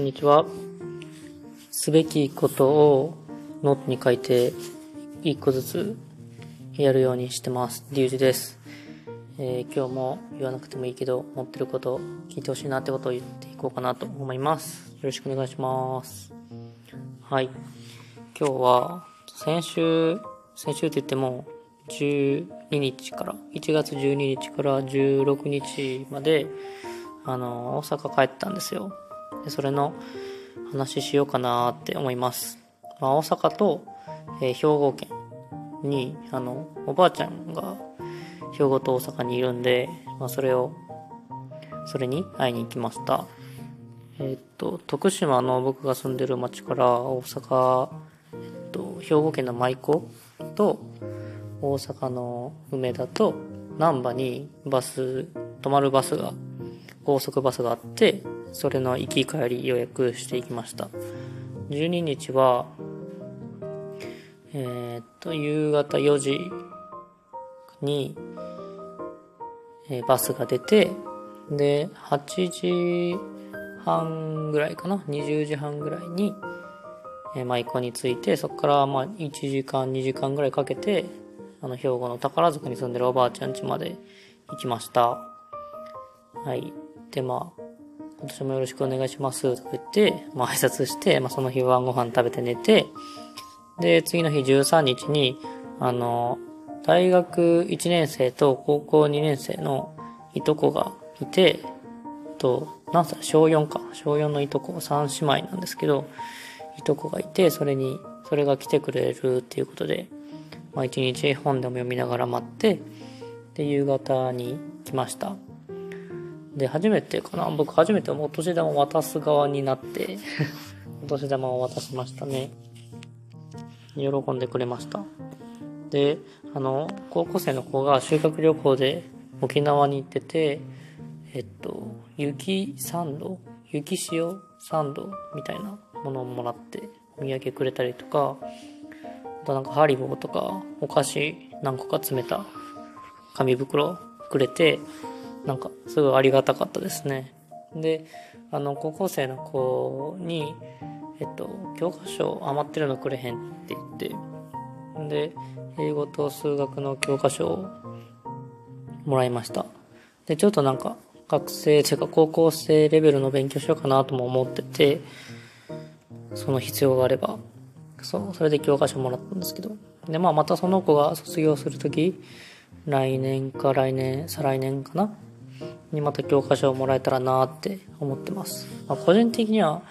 こんにちは。すべきことをノートに書いて、一個ずつやるようにしてます。リュウジです。えー今日も言わなくてもいいけど、持ってること聞いてほしいなってことを言っていこうかなと思います。よろしくお願いします。はい。今日は、先週、先週って言っても、12日から、1月12日から16日まで、あの、大阪帰ったんですよ。で、それの話しようかなって思います。まあ、大阪と、えー兵庫県に、あの、おばあちゃんが兵庫と大阪にいるんで、まあ、それを、それに会いに行きました。えーっと、徳島の僕が住んでる町から大阪、えっと、兵庫県の舞子と大阪の梅田と難波にバス、止まるバスが、高速バスがあって、それの行き帰り予約していきました。12日は、えーっと、夕方4時に、えーバスが出て、で、8時半ぐらいかな ?20 時半ぐらいに、えー舞子に着いて、そこからまあ1時間、2時間ぐらいかけて、あの、兵庫の宝塚に住んでるおばあちゃん家まで行きました。はい。で、まあ、今年もよろしくお願いしますとか言って、まあ挨拶して、まあその日晩ご飯食べて寝て、で、次の日13日に、あの、大学1年生と高校2年生のいとこがいて、と、何歳小4か。小4のいとこ、3姉妹なんですけど、いとこがいて、それに、それが来てくれるっていうことで、まあ一日本でも読みながら待って、で、夕方に来ました。で、初めてかな僕初めてお年玉を渡す側になって、お 年玉を渡しましたね。喜んでくれました。で、あの、高校生の子が修学旅行で沖縄に行ってて、えっと、雪サンド雪塩サンドみたいなものをもらってお土産くれたりとか、あとなんかハリボーとかお菓子何個か詰めた紙袋くれて、なんかすごいありがたかったですね。で、あの、高校生の子に、えっと、教科書余ってるのくれへんって言って、で、英語と数学の教科書をもらいました。で、ちょっとなんか、学生、てか高校生レベルの勉強しようかなとも思ってて、その必要があれば、そう、それで教科書もらったんですけど。で、まあまたその子が卒業するとき、来年か来年、再来年かなにまた教科書をもらえたらなって思ってます。まあ、個人的には、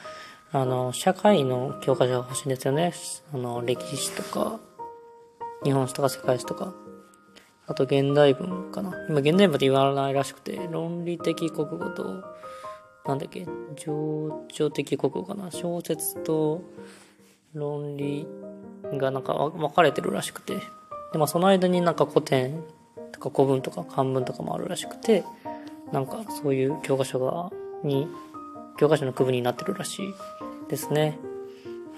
あの、社会の教科書が欲しいんですよね。あの、歴史とか、日本史とか世界史とか。あと現代文かな。今現代文って言わないらしくて、論理的国語と、なんだっけ、情緒的国語かな。小説と論理がなんか分かれてるらしくて。で、まあその間になんか古典とか古文とか漢文とかもあるらしくて、なんかそういう教科書が、に、教科書の区分になってるらしいですね。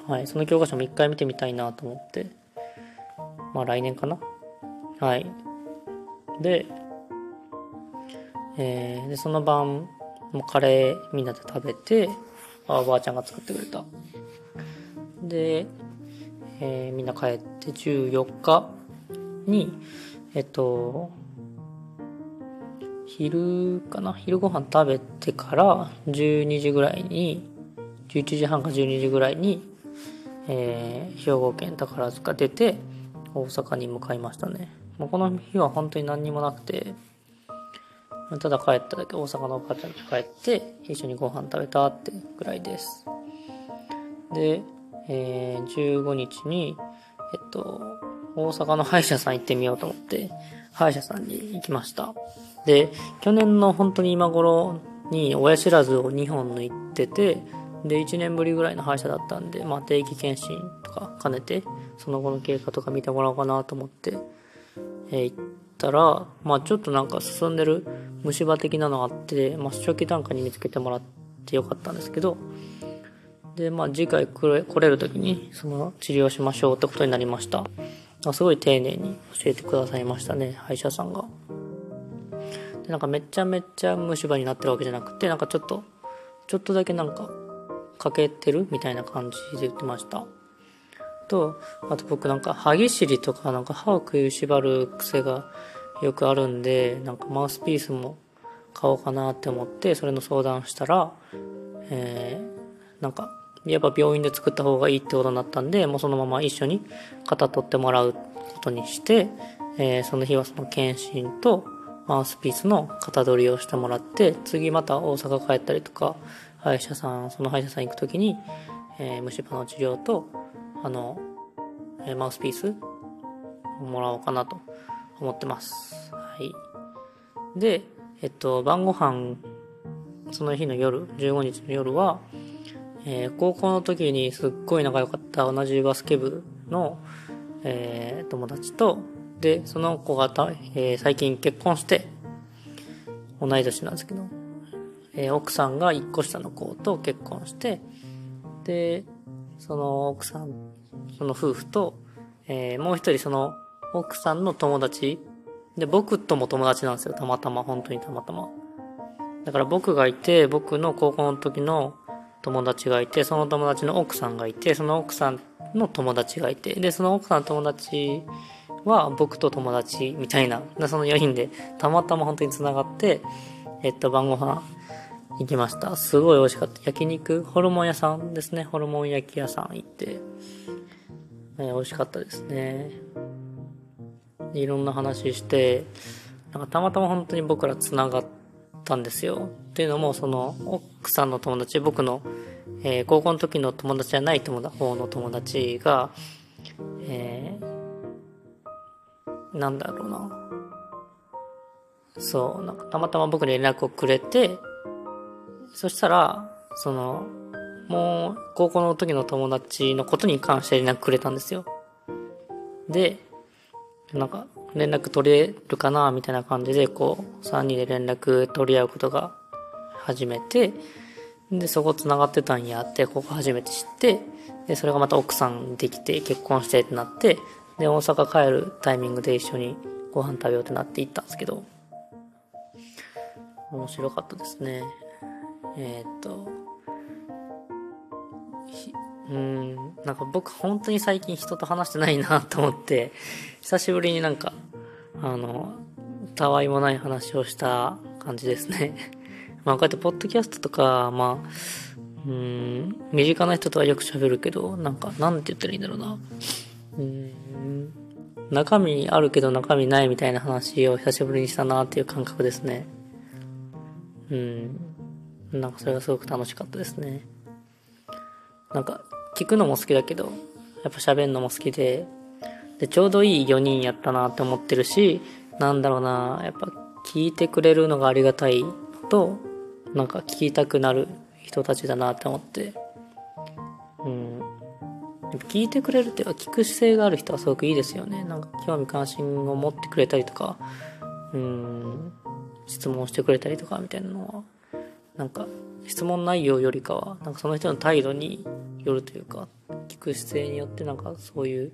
はい。その教科書も一回見てみたいなと思って。まあ来年かな。はい。で、えーで、その晩、もカレーみんなで食べて、あおばあちゃんが作ってくれた。で、えーみんな帰って14日に、えっと、昼かな？昼ご飯食べてから12時ぐらいに、11時半か12時ぐらいに、えー兵庫県宝塚出て、大阪に向かいましたね。もうこの日は本当に何にもなくて、ただ帰っただけ、大阪のおばあちゃんと帰って、一緒にご飯食べたってぐらいです。で、えー15日に、えっと、大阪の歯医者さん行ってみようと思って、歯医者さんに行きました。で、去年の本当に今頃に親知らずを2本抜いてて、で、1年ぶりぐらいの歯医者だったんで、まあ定期検診とか兼ねて、その後の経過とか見てもらおうかなと思って、えー行ったら、まあちょっとなんか進んでる虫歯的なのがあって、まあ初期段階に見つけてもらってよかったんですけど、で、まあ次回来れる時にその治療しましょうってことになりました。すごい丁寧に教えてくださいましたね、歯医者さんが。なんかめっちゃめっちゃ虫歯になってるわけじゃなくて、なんかちょっと、ちょっとだけなんかかけてるみたいな感じで言ってました。と、あと僕なんか歯ぎしりとかなんか歯を食いしばる癖がよくあるんで、なんかマウスピースも買おうかなって思って、それの相談したら、えー、なんか、やっぱ病院で作った方がいいってことになったんで、もうそのまま一緒に型取ってもらうことにして、えー、その日はその検診とマウスピースの型取りをしてもらって、次また大阪帰ったりとか、歯医者さん、その歯医者さん行くときに、えー、虫歯の治療と、あの、えー、マウスピースをもらおうかなと思ってます。はい。で、えっと、晩ご飯、その日の夜、15日の夜は、えー、高校の時にすっごい仲良かった同じバスケ部の、えー、友達と、で、その子がた、えー、最近結婚して、同い年なんですけど、えー、奥さんが一個下の子と結婚して、で、その奥さん、その夫婦と、えー、もう一人その奥さんの友達、で、僕とも友達なんですよ、たまたま、本当にたまたま。だから僕がいて、僕の高校の時の友達がいて、その友達の奥さんがいて、その奥さんの友達がいて、で、その奥さんの友達は僕と友達みたいな、その4人でたまたま本当に繋がって、えっと、晩ご飯行きました。すごい美味しかった。焼肉、ホルモン屋さんですね。ホルモン焼き屋さん行って、えー、美味しかったですね。いろんな話して、なんかたまたま本当に僕ら繋がったんですよ。っていうのも、その、奥さんの友達、僕の、えー、高校の時の友達じゃない友達、方の友達が、えー、なんだろうな。そう、なんかたまたま僕に連絡をくれて、そしたら、その、もう、高校の時の友達のことに関して連絡くれたんですよ。で、なんか、連絡取れるかなみたいな感じで、こう、3人で連絡取り合うことが始めて、で、そこ繋がってたんやって、ここ初めて知って、で、それがまた奥さんできて、結婚してってなって、で、大阪帰るタイミングで一緒にご飯食べようってなって行ったんですけど、面白かったですね。えー、っと、うん、なんか僕本当に最近人と話してないなと思って、久しぶりになんか、あの、たわいもない話をした感じですね。まあこうやってポッドキャストとか、まあ、うん、身近な人とはよく喋るけど、なんか、なんて言ったらいいんだろうな。うん、中身あるけど中身ないみたいな話を久しぶりにしたなっていう感覚ですね。うん。なんかそれがすごく楽しかったですね。なんか、聞くのも好きだけど、やっぱ喋るのも好きで、で、ちょうどいい4人やったなって思ってるし、なんだろうな、やっぱ聞いてくれるのがありがたいと、なんか聞きたくなる人たちだなって思って、うん。聞いてくれるっていうか、聞く姿勢がある人はすごくいいですよね。なんか興味関心を持ってくれたりとか、うん、質問してくれたりとかみたいなのは、なんか質問内容よりかは、なんかその人の態度によるというか、聞く姿勢によってなんかそういう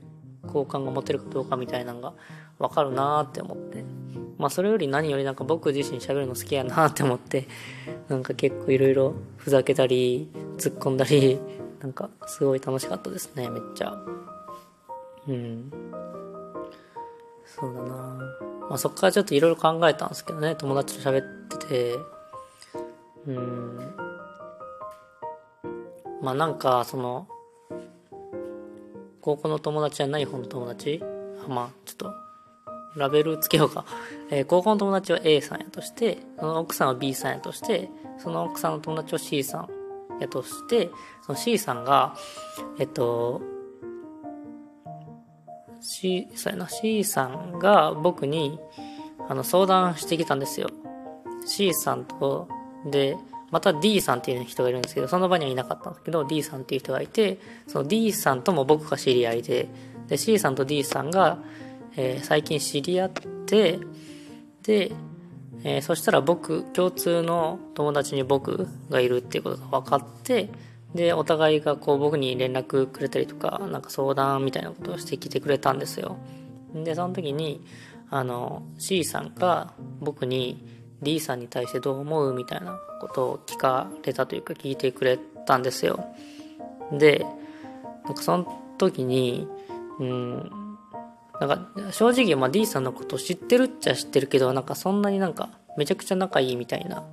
好感が持てるかどうかみたいなのがわかるなーって思って。まあそれより何よりなんか僕自身喋るの好きやなって思って、なんか結構いろいろふざけたり、突っ込んだり、なんかすごい楽しかったですね、めっちゃ。うん。そうだなまあそっからちょっといろいろ考えたんですけどね、友達と喋ってて、うん。まあなんか、その、高校の友達じゃない方の友達？あまあ、ちょっと、ラベルつけようか。えー、高校の友達は A さんやとして、その奥さんは B さんやとして、その奥さんの友達は C さんやとして、その C さんが、えっと、C、そうやな、C さんが僕に、あの、相談してきたんですよ。C さんとで、また D さんっていう人がいるんですけど、その場にはいなかったんですけど、D さんっていう人がいて、その D さんとも僕が知り合いで、で、C さんと D さんが、えー、最近知り合って、で、えー、そしたら僕、共通の友達に僕がいるっていうことが分かって、で、お互いがこう僕に連絡くれたりとか、なんか相談みたいなことをしてきてくれたんですよ。で、その時に、あの、C さんが僕に、D さんに対してどう思うみたいなことを聞かれたというか聞いてくれたんですよ。で、なんかその時に、うん、なんか正直、まあ D さんのこと知ってるっちゃ知ってるけど、なんかそんなになんかめちゃくちゃ仲いいみたいな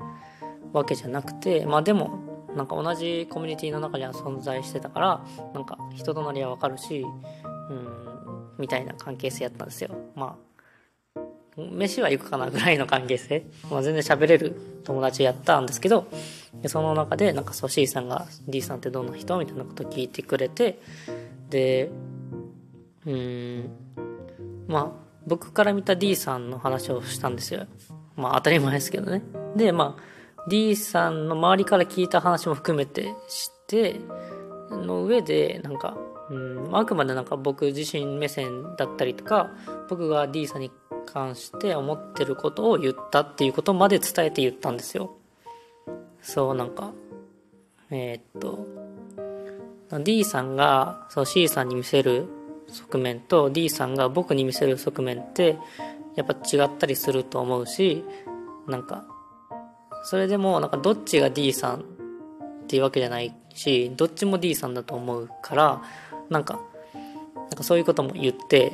わけじゃなくて、まあでも、なんか同じコミュニティの中には存在してたから、なんか人となりはわかるし、うん、みたいな関係性やったんですよ。まあ、飯は行くかなぐらいの関係性。まあ全然喋れる友達やったんですけど、その中でなんかそう C さんが D さんってどんな人みたいなこと聞いてくれて、で、うん、まあ僕から見た D さんの話をしたんですよ。まあ当たり前ですけどね。で、まあ D さんの周りから聞いた話も含めて知って、の上でなんかうん、あくまでなんか僕自身目線だったりとか僕が D さんに関して思ってることを言ったっていうことまで伝えて言ったんですよそうなんかえー、っと D さんがそう C さんに見せる側面と D さんが僕に見せる側面ってやっぱ違ったりすると思うしなんかそれでもなんかどっちが D さんっていうわけじゃないしどっちも D さんだと思うからなんか、なんかそういうことも言って、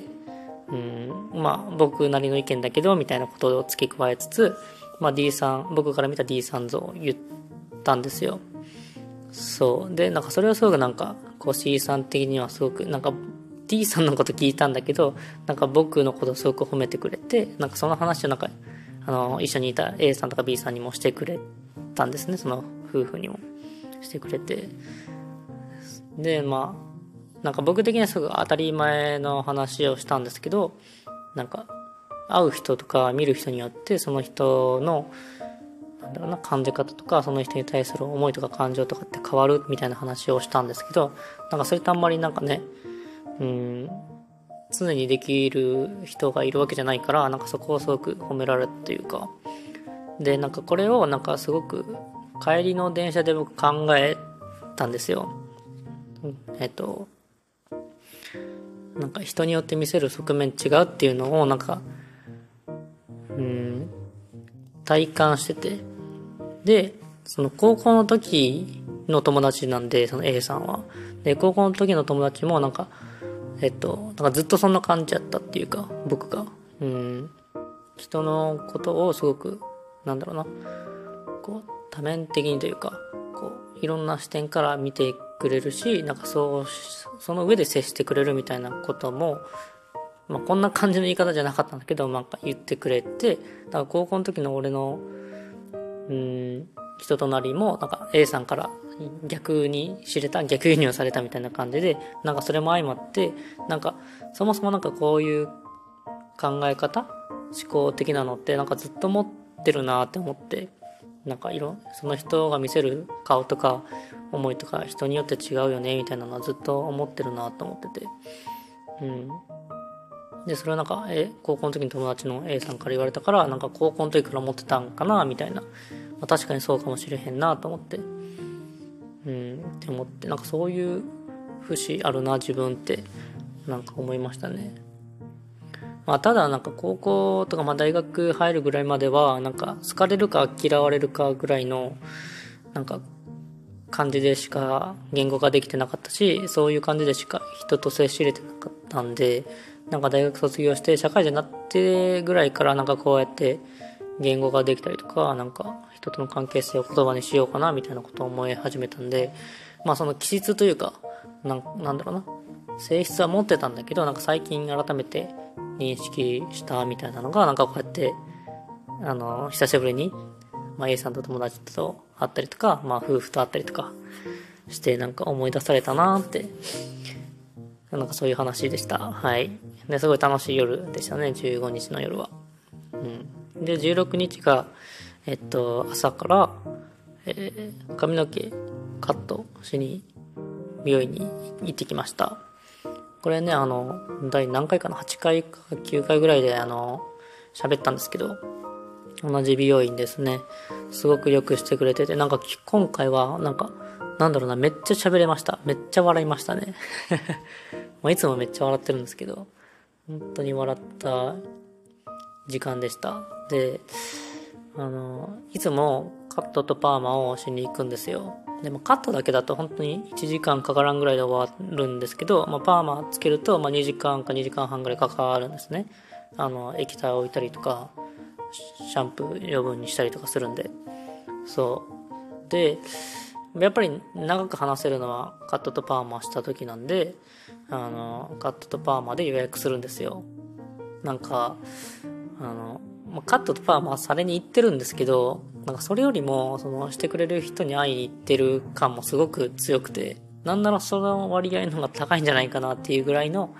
うん、まあ僕なりの意見だけど、みたいなことを付け加えつつ、まあ D さん、僕から見た D さん像を言ったんですよ。そう。で、なんかそれはすごくなんか、こう C さん的にはすごく、なんか D さんのこと聞いたんだけど、なんか僕のことすごく褒めてくれて、なんかその話をなんか、あの、一緒にいた A さんとか B さんにもしてくれたんですね、その夫婦にもしてくれて。で、まあ、なんか僕的にはすぐ当たり前の話をしたんですけどなんか会う人とか見る人によってその人のなんだろうな感じ方とかその人に対する思いとか感情とかって変わるみたいな話をしたんですけどなんかそれってあんまりなんかねうん。常にできる人がいるわけじゃないからなんかそこをすごく褒められるっていうか。でなんかこれをなんかすごく帰りの電車で僕考えたんですよ。えっとなんか人によって見せる側面違うっていうのをなんかうん体感してて。でその高校の時の友達なんでその A さんは。で高校の時の友達もなんかえっとなんかずっとそんな感じやったっていうか僕が。うん。人のことをすごくなんだろうな。こう多面的にというかこういろんな視点から見てくれるしなんかそうその上で接してくれるみたいなことも、まあ、こんな感じの言い方じゃなかったんだけどなんか言ってくれてだから高校の時の俺のうん人となりもなんか A さんから逆に知れた逆輸入されたみたいな感じでなんかそれも相まってなんかそもそもなんかこういう考え方思考的なのってなんかずっと持ってるなって思ってなんか色その人が見せる顔とか思いとか人によって違うよねみたいなのはずっと思ってるなと思ってて。うん。でそれはなんかえ高校の時に友達の A さんから言われたからなんか高校の時から思ってたんかなみたいな、あ、確かにそうかもしれへんなと思って。うんって思って。なんかそういう節あるな自分ってなんか思いましたね。まあ、ただなんか高校とかまあ大学入るぐらいまではなんか好かれるか嫌われるかぐらいのなんか感じでしか言語化できてなかったしそういう感じでしか人と接し入れてなかったんでなんか大学卒業して社会人になってぐらいからなんかこうやって言語化できたりとかなんか人との関係性を言葉にしようかなみたいなことを思い始めたんでまあその気質というかなんなんだろうな。性質は持ってたんだけどなんか最近改めて認識したみたいなのがなんかこうやってあの久しぶりに、まあ、A さんと友達と会ったりとか、まあ、夫婦と会ったりとかしてなんか思い出されたなってなんかそういう話でした。はい。ですごい楽しい夜でしたね。15日の夜は。うん。で16日がえっと朝から、えー、髪の毛カットしに美容院に行ってきましたこれね、あの、第何回かな ?8 回か9回ぐらいで、あの、喋ったんですけど、同じ美容院ですね。すごくよくしてくれてて、なんか今回は、なんか、なんだろうな、めっちゃ喋れました。めっちゃ笑いましたね。まあいつもめっちゃ笑ってるんですけど、本当に笑った時間でした。で、あの、いつもカットとパーマをしに行くんですよ。でもカットだけだと本当に1時間かからんぐらいで終わるんですけど、まあ、パーマつけると、ま、2時間か2時間半ぐらいかかるんですね。あの、液体を置いたりとか、シャンプー余分にしたりとかするんで。そう。で、やっぱり長く話せるのはカットとパーマした時なんで、あの、カットとパーマで予約するんですよ。なんか、あの、まカットとパーマされに行ってるんですけど、なんかそれよりも、その、してくれる人に会いに行ってる感もすごく強くて、なんならその割合の方が高いんじゃないかなっていうぐらいの、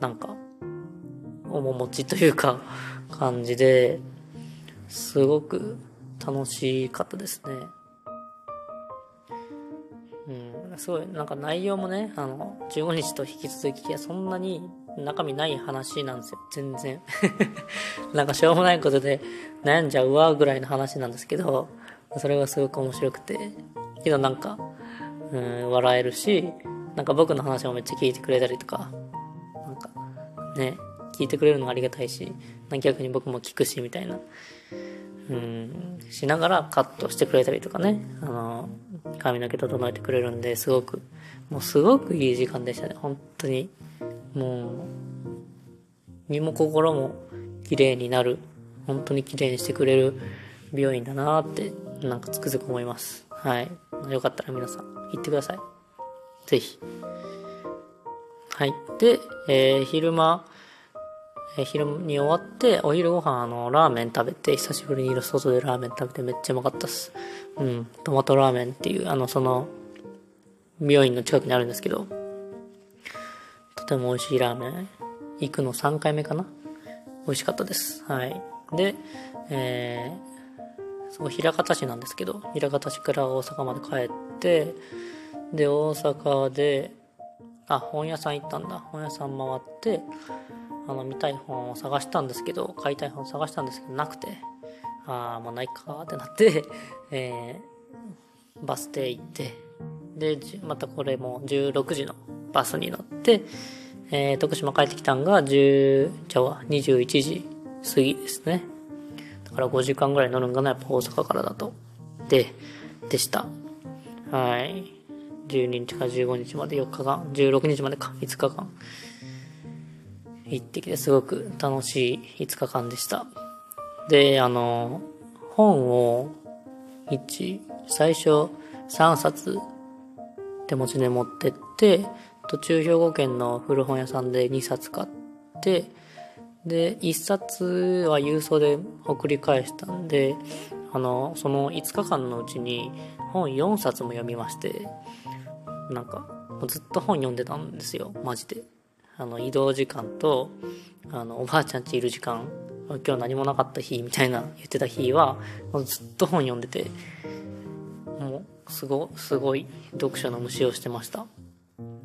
なんか、面持ちというか、感じで、すごく楽しかったですね。すごい、なんか内容もね、あの、15日と引き続き、そんなに中身ない話なんですよ。全然。なんかしょうもないことで悩んじゃうわぐらいの話なんですけど、それがすごく面白くて、けどなんか、うん、笑えるし、なんか僕の話もめっちゃ聞いてくれたりとか、なんか、ね、聞いてくれるのありがたいし、逆に僕も聞くし、みたいな、うん、しながらカットしてくれたりとかね、あの、髪の毛整えてくれるんで、すごく、もうすごくいい時間でしたね、本当に。もう、身も心も綺麗になる、本当に綺麗にしてくれる美容院だなって、なんかつくづく思います。はい。よかったら皆さん、行ってください。ぜひ。はい。で、えー、昼間、え、昼に終わって、お昼ご飯、あの、ラーメン食べて、久しぶりに外でラーメン食べてめっちゃうまかったっす。うん。トマトラーメンっていう、あの、その、美容院の近くにあるんですけど、とても美味しいラーメン。行くの3回目かな？美味しかったです。はい。で、えー、そう、平方市なんですけど、平方市から大阪まで帰って、で、大阪で、あ、本屋さん行ったんだ。本屋さん回って、あの、見たい本を探したんですけど、買いたい本を探したんですけど、なくて、ああ、もうないかってなって、えー、バス停行って、で、またこれも16時のバスに乗って、えー、徳島帰ってきたんが10、じゃあ21時過ぎですね。だから5時間ぐらい乗るんかな、やっぱ大阪からだと。で、でした。はい。12日か15日まで4日間、16日までか、5日間。行ってきてすごく楽しい5日間でした。で、あの、本を、1、最初3冊手持ちで持ってって、途中兵庫県の古本屋さんで2冊買って、で、1冊は郵送で送り返したんで、あの、その5日間のうちに本4冊も読みまして、なんか、ずっと本読んでたんですよ、マジで。あの、移動時間と、あの、おばあちゃんちいる時間、今日何もなかった日みたいな言ってた日は、ずっと本読んでて、もう、すご、すごい読書の虫をしてました。うん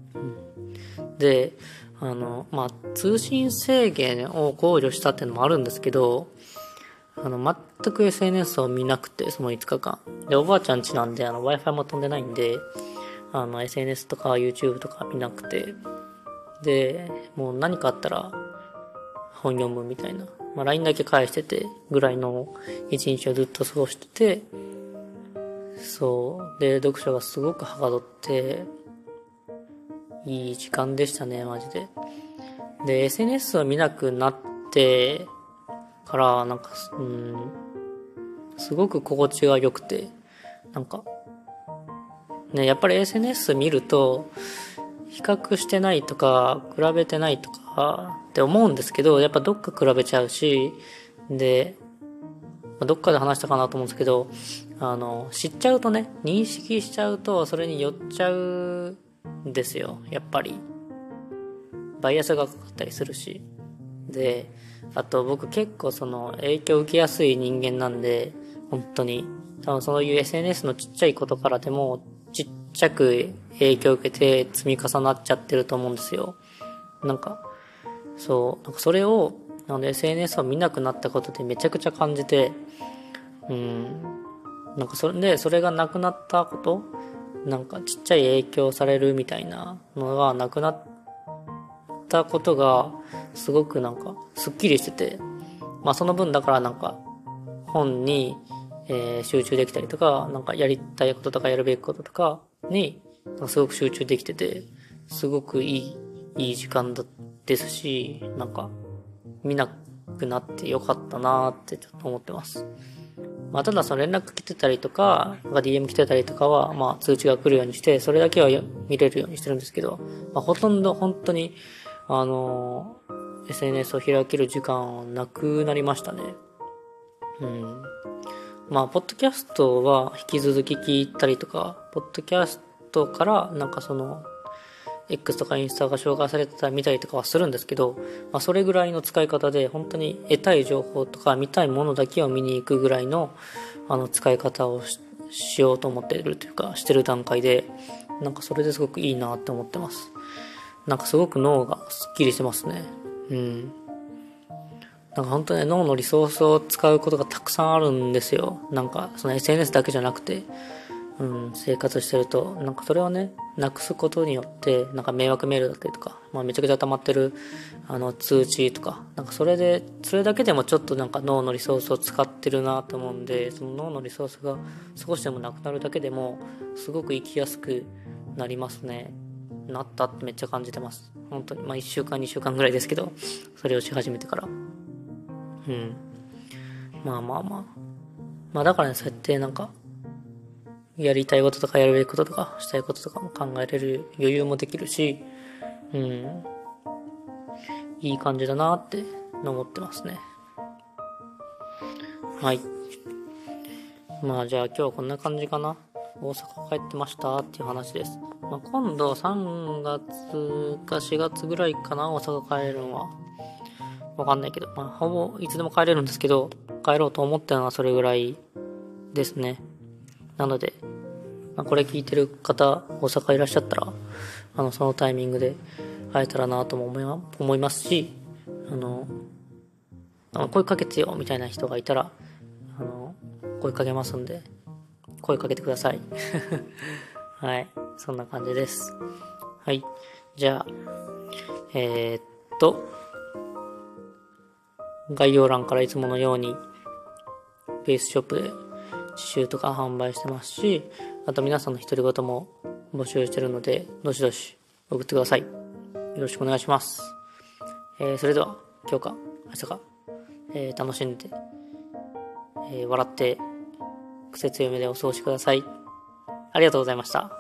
で、あの、まあ、通信制限を考慮したっていうのもあるんですけど、あの、全く SNS を見なくて、その5日間。で、おばあちゃん家なんで、Wi-Fi も飛んでないんで、あの、SNS とか YouTube とか見なくて、で、もう何かあったら本読むみたいな。まあ、LINE だけ返しててぐらいの一日をずっと過ごしてて、そう。で、読書がすごくはかどって、いい時間でしたね、マジで。で、SNS を見なくなってから、なんか、うん、すごく心地が良くて、なんか、ね、やっぱり SNS 見ると、比較してないとか、比べてないとかって思うんですけど、やっぱどっか比べちゃうし、で、どっかで話したかなと思うんですけど、あの、知っちゃうとね、認識しちゃうと、それに寄っちゃうんですよ、やっぱり。バイアスがかかったりするし。で、あと僕結構その影響受けやすい人間なんで、本当に。多分そういう SNS のちっちゃいことからでも、ちっちゃく影響を受けて積み重なっちゃってると思うんですよ。なんか、そう、なんかそれを、あの SNS を見なくなったことでめちゃくちゃ感じて、うん、なんかそれで、それがなくなったこと、なんかちっちゃい影響されるみたいなのがなくなったことが、すごくなんか、すっきりしてて、まあその分だからなんか、本にえー、集中できたりとか、なんかやりたいこととかやるべきこととかに、すごく集中できてて、すごくいい、いい時間だですし、なんか、見なくなってよかったなーってちょっと思ってます。まあ、ただその連絡来てたりとか、か DM 来てたりとかは、まあ通知が来るようにして、それだけは見れるようにしてるんですけど、まあ、ほとんど本当に、あのー、SNS を開ける時間はなくなりましたね。うん。まあ、ポッドキャストは引き続き聞いたりとか、ポッドキャストからなんかその、X とかインスタが紹介されてたら見たりとかはするんですけど、まあ、それぐらいの使い方で本当に得たい情報とか見たいものだけを見に行くぐらいのあの使い方をしようと思っているというかしてる段階でなんかそれですごくいいなって思ってます。なんかすごく脳がすっきりしてますね。うん。なんか本当に脳のリソースを使うことがたくさんあるんですよなんかその SNS だけじゃなくてうん、生活してると、なんかそれをね、なくすことによって、なんか迷惑メールだったりとか、まあめちゃくちゃ溜まってる、あの、通知とか、なんかそれで、それだけでもちょっとなんか脳のリソースを使ってるなと思うんで、その脳のリソースが少しでもなくなるだけでも、すごく生きやすくなりますね。なったってめっちゃ感じてます。本当に。まあ1週間2週間ぐらいですけど、それをし始めてから。うん。まあまあまあ。まあだからね、そうやってなんか、やりたいこととかやるべきこととかしたいこととかも考えれる余裕もできるし、うん、いい感じだなって思ってますね。はい。まあじゃあ今日はこんな感じかな。大阪帰ってましたっていう話です。まあ、今度3月か4月ぐらいかな、大阪帰るのは。わかんないけど、まあ、ほぼいつでも帰れるんですけど、帰ろうと思ってるのはそれぐらいですね。なので、まあ、これ聞いてる方、大阪いらっしゃったら、あの、そのタイミングで会えたらなとも思い思いますし、あの、あ声かけてよみたいな人がいたら、あの、声かけますんで、声かけてください。はい。そんな感じです。はい。じゃあ、えー、っと、概要欄からいつものように、ベースショップで刺繍とか販売してますし、あと皆さんの独り言も募集してるので、どしどし送ってください。よろしくお願いします。えー、それでは、今日か、明日か、えー、楽しんで、えー、笑って、癖強めでお過ごしください。ありがとうございました。